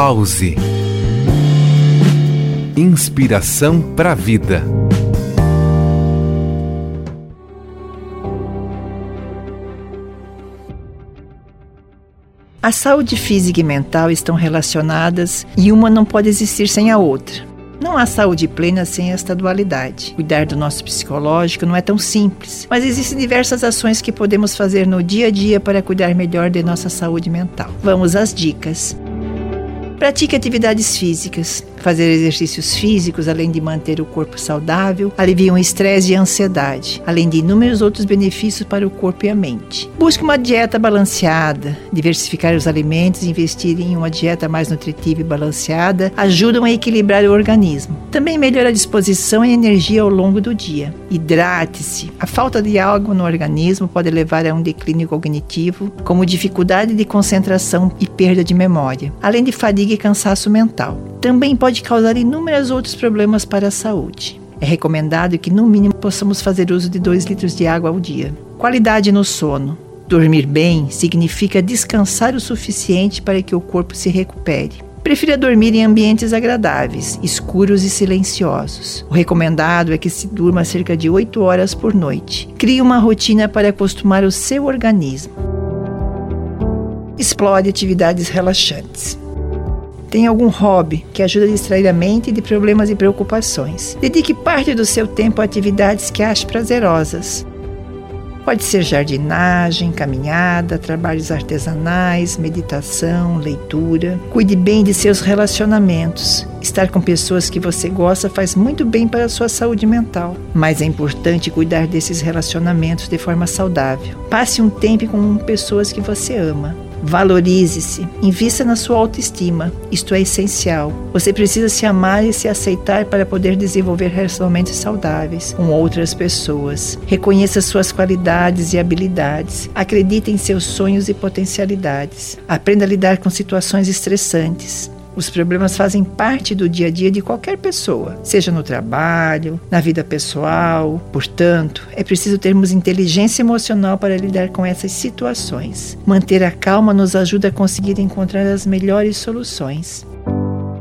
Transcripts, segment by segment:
Pause. Inspiração para a vida. A saúde física e mental estão relacionadas e uma não pode existir sem a outra. Não há saúde plena sem esta dualidade. Cuidar do nosso psicológico não é tão simples, mas existem diversas ações que podemos fazer no dia a dia para cuidar melhor de nossa saúde mental. Vamos às dicas. Pratique atividades físicas. Fazer exercícios físicos, além de manter o corpo saudável, aliviam estresse e a ansiedade, além de inúmeros outros benefícios para o corpo e a mente. Busque uma dieta balanceada. Diversificar os alimentos e investir em uma dieta mais nutritiva e balanceada ajudam a equilibrar o organismo. Também melhora a disposição e energia ao longo do dia. Hidrate-se. A falta de água no organismo pode levar a um declínio cognitivo, como dificuldade de concentração e perda de memória, além de fadiga e cansaço mental. Também pode causar inúmeros outros problemas para a saúde. É recomendado que, no mínimo, possamos fazer uso de 2 litros de água ao dia. Qualidade no sono. Dormir bem significa descansar o suficiente para que o corpo se recupere. Prefira dormir em ambientes agradáveis, escuros e silenciosos. O recomendado é que se durma cerca de 8 horas por noite. Crie uma rotina para acostumar o seu organismo. Explore atividades relaxantes. Tem algum hobby que ajuda a distrair a mente de problemas e preocupações. Dedique parte do seu tempo a atividades que ache prazerosas. Pode ser jardinagem, caminhada, trabalhos artesanais, meditação, leitura. Cuide bem de seus relacionamentos. Estar com pessoas que você gosta faz muito bem para a sua saúde mental, mas é importante cuidar desses relacionamentos de forma saudável. Passe um tempo com pessoas que você ama. Valorize-se, invista na sua autoestima. Isto é essencial. Você precisa se amar e se aceitar para poder desenvolver relacionamentos saudáveis com outras pessoas. Reconheça suas qualidades e habilidades. Acredite em seus sonhos e potencialidades. Aprenda a lidar com situações estressantes. Os problemas fazem parte do dia a dia de qualquer pessoa, seja no trabalho, na vida pessoal. Portanto, é preciso termos inteligência emocional para lidar com essas situações. Manter a calma nos ajuda a conseguir encontrar as melhores soluções.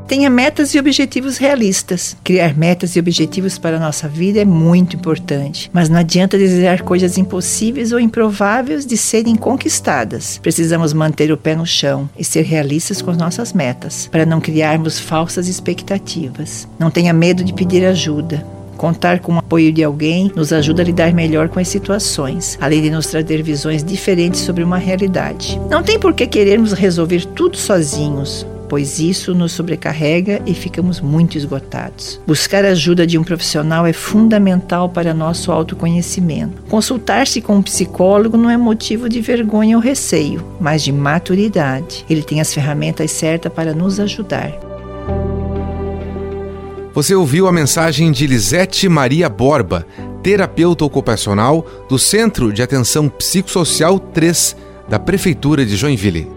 Tenha metas e objetivos realistas. Criar metas e objetivos para a nossa vida é muito importante, mas não adianta desejar coisas impossíveis ou improváveis de serem conquistadas. Precisamos manter o pé no chão e ser realistas com as nossas metas, para não criarmos falsas expectativas. Não tenha medo de pedir ajuda. Contar com o apoio de alguém nos ajuda a lidar melhor com as situações, além de nos trazer visões diferentes sobre uma realidade. Não tem por que querermos resolver tudo sozinhos pois isso nos sobrecarrega e ficamos muito esgotados. Buscar a ajuda de um profissional é fundamental para nosso autoconhecimento. Consultar-se com um psicólogo não é motivo de vergonha ou receio, mas de maturidade. Ele tem as ferramentas certas para nos ajudar. Você ouviu a mensagem de Lisete Maria Borba, terapeuta ocupacional do Centro de Atenção Psicossocial 3 da Prefeitura de Joinville.